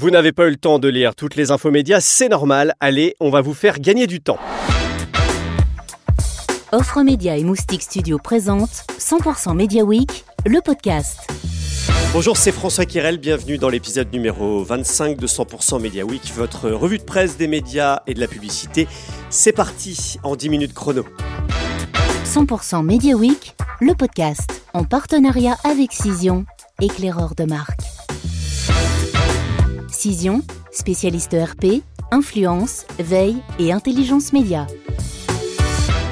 Vous n'avez pas eu le temps de lire toutes les infos médias, c'est normal. Allez, on va vous faire gagner du temps. Offre Média et Moustique Studio présente 100% Media Week, le podcast. Bonjour, c'est François Kirel, bienvenue dans l'épisode numéro 25 de 100% Media Week, votre revue de presse des médias et de la publicité. C'est parti en 10 minutes chrono. 100% Media Week, le podcast, en partenariat avec Cision, éclaireur de marque. Cision, spécialiste RP, influence, veille et intelligence média.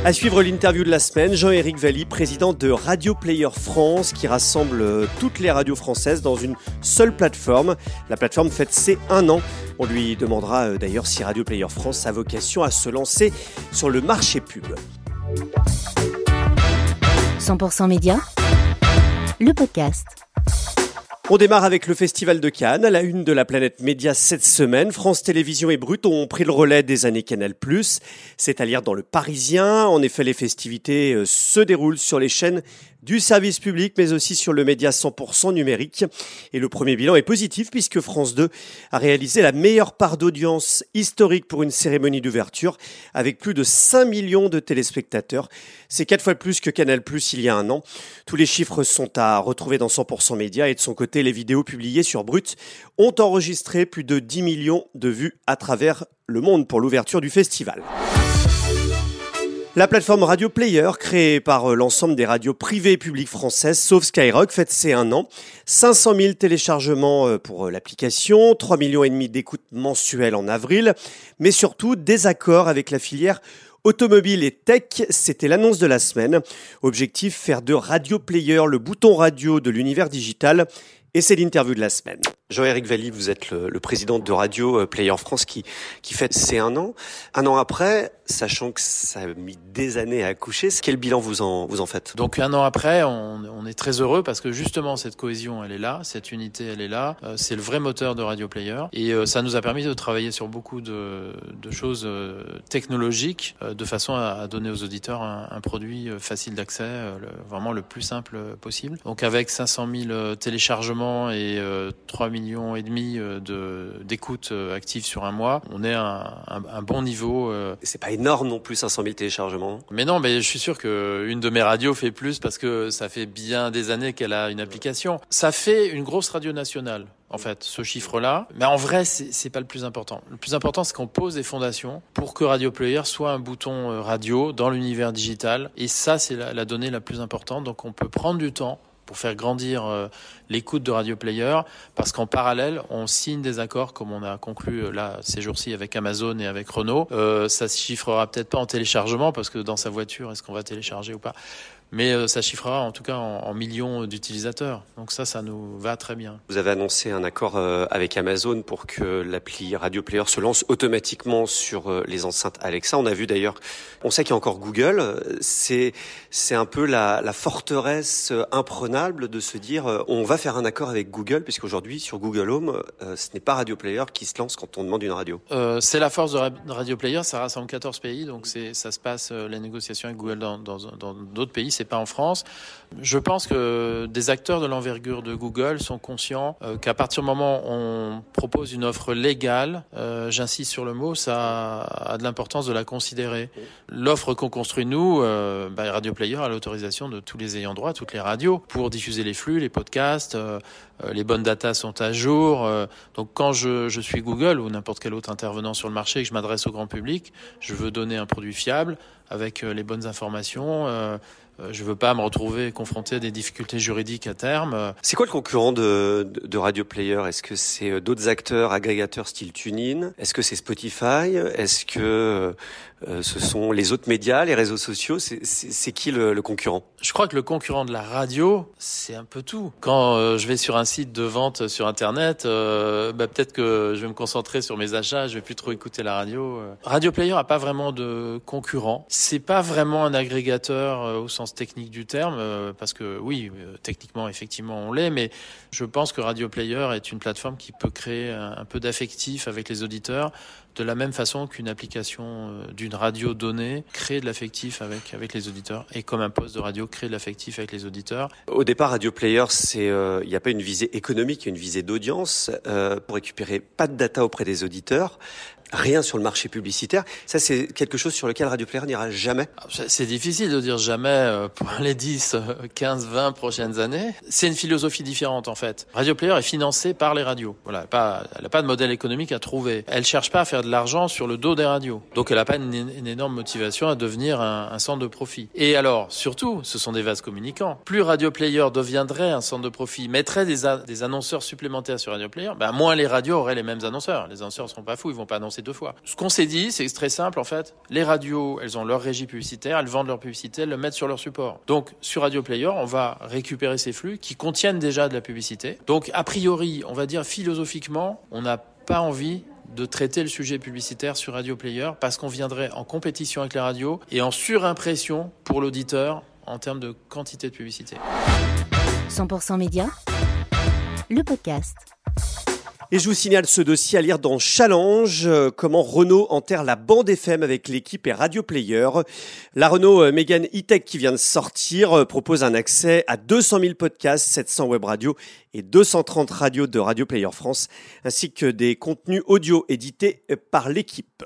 À suivre l'interview de la semaine, Jean-Éric Valli, président de Radio Player France, qui rassemble euh, toutes les radios françaises dans une seule plateforme. La plateforme fête ses un an. On lui demandera euh, d'ailleurs si Radio Player France a vocation à se lancer sur le marché pub. 100% Média, le podcast. On démarre avec le Festival de Cannes, à la une de la planète média cette semaine. France Télévisions et Brut ont pris le relais des années Canal+. C'est à lire dans Le Parisien. En effet, les festivités euh, se déroulent sur les chaînes du service public, mais aussi sur le média 100% numérique. Et le premier bilan est positif puisque France 2 a réalisé la meilleure part d'audience historique pour une cérémonie d'ouverture avec plus de 5 millions de téléspectateurs. C'est quatre fois plus que Canal Plus il y a un an. Tous les chiffres sont à retrouver dans 100% Média et de son côté, les vidéos publiées sur Brut ont enregistré plus de 10 millions de vues à travers le monde pour l'ouverture du festival. La plateforme Radio Player, créée par euh, l'ensemble des radios privées et publiques françaises, sauf Skyrock, fête ses un an. 500 000 téléchargements euh, pour euh, l'application, 3 millions et demi d'écoutes mensuelles en avril, mais surtout des accords avec la filière Automobile et tech, c'était l'annonce de la semaine. Objectif, faire de Radio Player le bouton radio de l'univers digital. Et c'est l'interview de la semaine. Jean-Éric Valli, vous êtes le, président de Radio Player France qui, qui fête ses un an. Un an après, sachant que ça a mis des années à accoucher, quel bilan vous en, vous en faites? Donc un an après, on, on, est très heureux parce que justement cette cohésion, elle est là, cette unité, elle est là. Euh, c'est le vrai moteur de Radio Player et euh, ça nous a permis de travailler sur beaucoup de, de choses euh, technologiques de façon à, à, donner aux auditeurs un, un produit facile d'accès, vraiment le plus simple possible. Donc avec 500 000 téléchargements et 3 millions et demi de d'écoutes actives sur un mois, on est à un, un, bon niveau. C'est pas énorme non plus, 500 000 téléchargements. Mais non, mais je suis sûr que une de mes radios fait plus parce que ça fait bien des années qu'elle a une application. Ça fait une grosse radio nationale en fait, ce chiffre-là. Mais en vrai, c'est pas le plus important. Le plus important, c'est qu'on pose des fondations pour que Radio Player soit un bouton euh, radio dans l'univers digital. Et ça, c'est la, la, donnée la plus importante. Donc, on peut prendre du temps pour faire grandir euh, l'écoute de Radio Player, parce qu'en parallèle, on signe des accords comme on a conclu euh, là ces jours-ci avec Amazon et avec Renault. Euh, ça se chiffrera peut-être pas en téléchargement, parce que dans sa voiture, est-ce qu'on va télécharger ou pas? Mais euh, ça chiffrera en tout cas en, en millions d'utilisateurs. Donc ça, ça nous va très bien. Vous avez annoncé un accord euh, avec Amazon pour que l'appli Radio Player se lance automatiquement sur euh, les enceintes Alexa. On a vu d'ailleurs, on sait qu'il y a encore Google. C'est c'est un peu la, la forteresse imprenable de se dire on va faire un accord avec Google puisqu'aujourd'hui sur Google Home, ce n'est pas Radio Player qui se lance quand on demande une radio. Euh, c'est la force de Radio Player. Ça rassemble 14 pays, donc c'est ça se passe les négociations avec Google dans d'autres dans, dans pays c'est pas en France. Je pense que des acteurs de l'envergure de Google sont conscients euh, qu'à partir du moment où on propose une offre légale, euh, j'insiste sur le mot, ça a de l'importance de la considérer. L'offre qu'on construit nous, euh, bah, Radio Player a l'autorisation de tous les ayants droit, toutes les radios, pour diffuser les flux, les podcasts. Les bonnes datas sont à jour. Donc quand je, je suis Google ou n'importe quel autre intervenant sur le marché et que je m'adresse au grand public, je veux donner un produit fiable avec les bonnes informations. Je veux pas me retrouver confronté à des difficultés juridiques à terme. C'est quoi le concurrent de, de, Radio Player? Est-ce que c'est d'autres acteurs agrégateurs style TuneIn Est-ce que c'est Spotify? Est-ce que euh, ce sont les autres médias, les réseaux sociaux? C'est qui le, le, concurrent? Je crois que le concurrent de la radio, c'est un peu tout. Quand euh, je vais sur un site de vente sur Internet, euh, bah, peut-être que je vais me concentrer sur mes achats, je vais plus trop écouter la radio. Radio Player a pas vraiment de concurrent. C'est pas vraiment un agrégateur au sens technique du terme, euh, parce que oui, euh, techniquement, effectivement, on l'est, mais je pense que Radio Player est une plateforme qui peut créer un, peu d'affectif avec les auditeurs, de la même façon qu'une application euh, d'une radio donnée crée de l'affectif avec, avec les auditeurs, et comme un poste de radio crée de l'affectif avec les auditeurs. Au départ, Radio Player, il n'y a pas une visée économique, une visée d'audience pour récupérer pas de data auprès des auditeurs rien sur le marché publicitaire. Ça, c'est quelque chose sur lequel Radio Player n'ira jamais. Ah, c'est difficile de dire jamais euh, pour les 10, 15, 20 prochaines années. C'est une philosophie différente, en fait. Radio Player est financé par les radios. Voilà, elle n'a pas de modèle économique à trouver. Elle cherche pas à faire de l'argent sur le dos des radios. Donc, elle n'a pas une, énorme motivation à devenir un, centre de profit. Et alors, surtout, ce sont des vases communicants. Plus Radio Player deviendrait un centre de profit, mettrait des, annonceurs supplémentaires sur Radio Player, ben, moins les radios auraient les mêmes annonceurs. Les annonceurs ne seront pas fous, ils vont pas annoncer deux fois. Ce qu'on s'est dit, c'est très simple en fait. Les radios, elles ont leur régie publicitaire, elles vendent leur publicité, elles le mettent sur leur support. Donc sur Radio Player, on va récupérer ces flux qui contiennent déjà de la publicité. Donc a priori, on va dire philosophiquement, on n'a pas envie de traiter le sujet publicitaire sur Radio Player parce qu'on viendrait en compétition avec les radios et en surimpression pour l'auditeur en termes de quantité de publicité. 100% Média, le podcast. Et je vous signale ce dossier à lire dans Challenge, euh, comment Renault enterre la bande FM avec l'équipe et Radio Player. La Renault euh, E-Tech qui vient de sortir euh, propose un accès à 200 000 podcasts, 700 web radios et 230 radios de Radio Player France, ainsi que des contenus audio édités par l'équipe.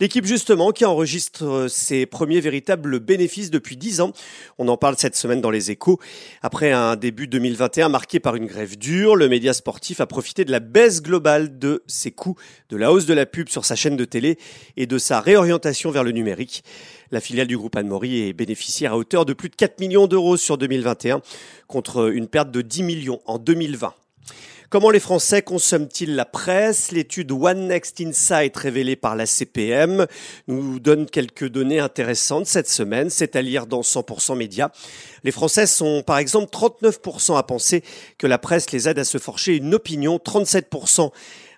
L'équipe justement qui enregistre euh, ses premiers véritables bénéfices depuis 10 ans. On en parle cette semaine dans les échos. Après un début 2021 marqué par une grève dure, le média sportif a profité de la baisse globale de ses coûts, de la hausse de la pub sur sa chaîne de télé et de sa réorientation vers le numérique. La filiale du groupe Anne-Maury est bénéficiaire à hauteur de plus de 4 millions d'euros sur 2021 contre une perte de 10 millions en 2020. Comment les Français consomment-ils la presse? L'étude One Next Insight révélée par la CPM nous donne quelques données intéressantes cette semaine. C'est à lire dans 100% Média. Les Français sont par exemple 39% à penser que la presse les aide à se forger une opinion, 37%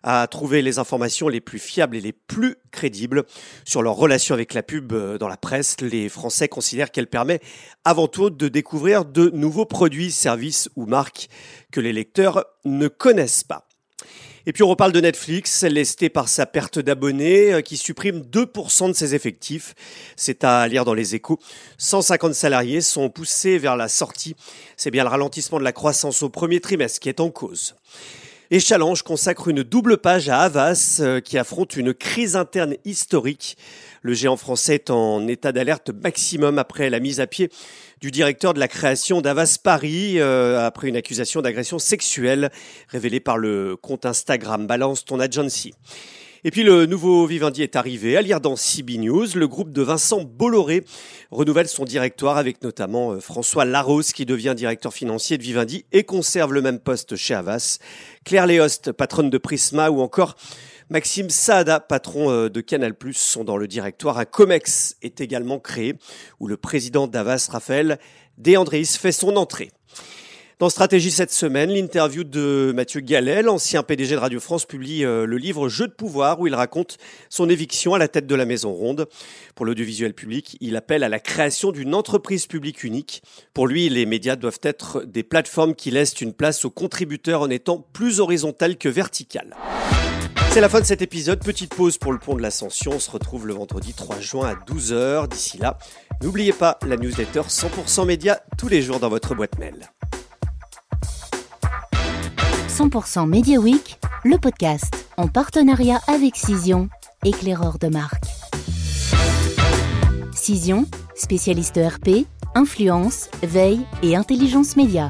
à trouver les informations les plus fiables et les plus crédibles sur leur relation avec la pub euh, dans la presse. Les Français considèrent qu'elle permet avant tout de découvrir de nouveaux produits, services ou marques que les lecteurs ne connaissent pas. Et puis on reparle de Netflix, lesté par sa perte d'abonnés, euh, qui supprime 2% de ses effectifs. C'est à lire dans les échos. 150 salariés sont poussés vers la sortie. C'est bien le ralentissement de la croissance au premier trimestre qui est en cause. Et Challenge consacre une double page à Havas euh, qui affronte une crise interne historique. Le géant français est en état d'alerte maximum après la mise à pied du directeur de la création d'Avas Paris euh, après une accusation d'agression sexuelle révélée par le compte Instagram Balance ton agency. Et puis le nouveau Vivendi est arrivé. À lire dans CB News, le groupe de Vincent Bolloré renouvelle son directoire avec notamment euh, François Larose qui devient directeur financier de Vivendi et conserve le même poste chez Havas. Claire Léost, patronne de Prisma ou encore Maxime Saada, patron euh, de Canal+, sont dans le directoire. Un COMEX est également créé où le président d'Avas, Raphaël Deandris, fait son entrée. Dans Stratégie cette semaine, l'interview de Mathieu Gallet, l'ancien PDG de Radio France, publie euh, le livre Jeu de pouvoir où il raconte son éviction à la tête de la Maison Ronde. Pour l'audiovisuel public, il appelle à la création d'une entreprise publique unique. Pour lui, les médias doivent être des plateformes qui laissent une place aux contributeurs en étant plus horizontales que verticales. C'est la fin de cet épisode. Petite pause pour le pont de l'Ascension. On se retrouve le vendredi 3 juin à 12h. D'ici là, n'oubliez pas la newsletter 100% média tous les jours dans votre boîte mail. 100% Media Week, le podcast en partenariat avec Cision, éclaireur de marque. Cision, spécialiste ERP, influence, veille et intelligence média.